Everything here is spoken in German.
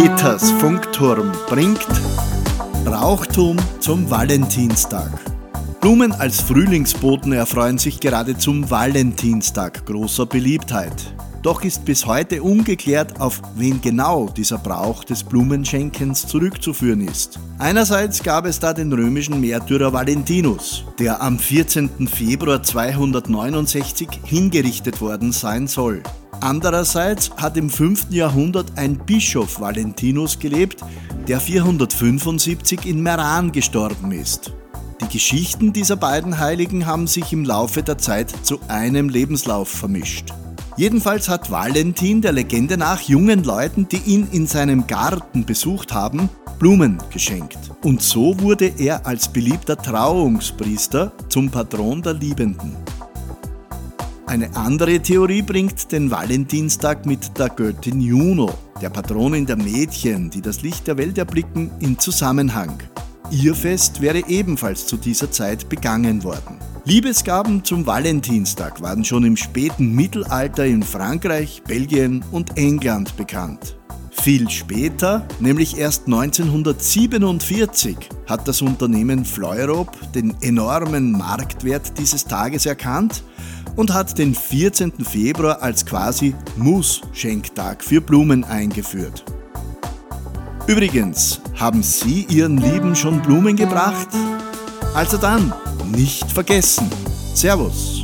Peters Funkturm bringt Brauchtum zum Valentinstag. Blumen als Frühlingsboten erfreuen sich gerade zum Valentinstag großer Beliebtheit. Doch ist bis heute ungeklärt, auf wen genau dieser Brauch des Blumenschenkens zurückzuführen ist. Einerseits gab es da den römischen Märtyrer Valentinus, der am 14. Februar 269 hingerichtet worden sein soll. Andererseits hat im 5. Jahrhundert ein Bischof Valentinus gelebt, der 475 in Meran gestorben ist. Die Geschichten dieser beiden Heiligen haben sich im Laufe der Zeit zu einem Lebenslauf vermischt. Jedenfalls hat Valentin der Legende nach jungen Leuten, die ihn in seinem Garten besucht haben, Blumen geschenkt. Und so wurde er als beliebter Trauungspriester zum Patron der Liebenden. Eine andere Theorie bringt den Valentinstag mit der Göttin Juno, der Patronin der Mädchen, die das Licht der Welt erblicken, in Zusammenhang. Ihr Fest wäre ebenfalls zu dieser Zeit begangen worden. Liebesgaben zum Valentinstag waren schon im späten Mittelalter in Frankreich, Belgien und England bekannt. Viel später, nämlich erst 1947, hat das Unternehmen Fleurop den enormen Marktwert dieses Tages erkannt und hat den 14. Februar als quasi Muss-Schenktag für Blumen eingeführt. Übrigens, haben Sie Ihren Lieben schon Blumen gebracht? Also dann, nicht vergessen. Servus.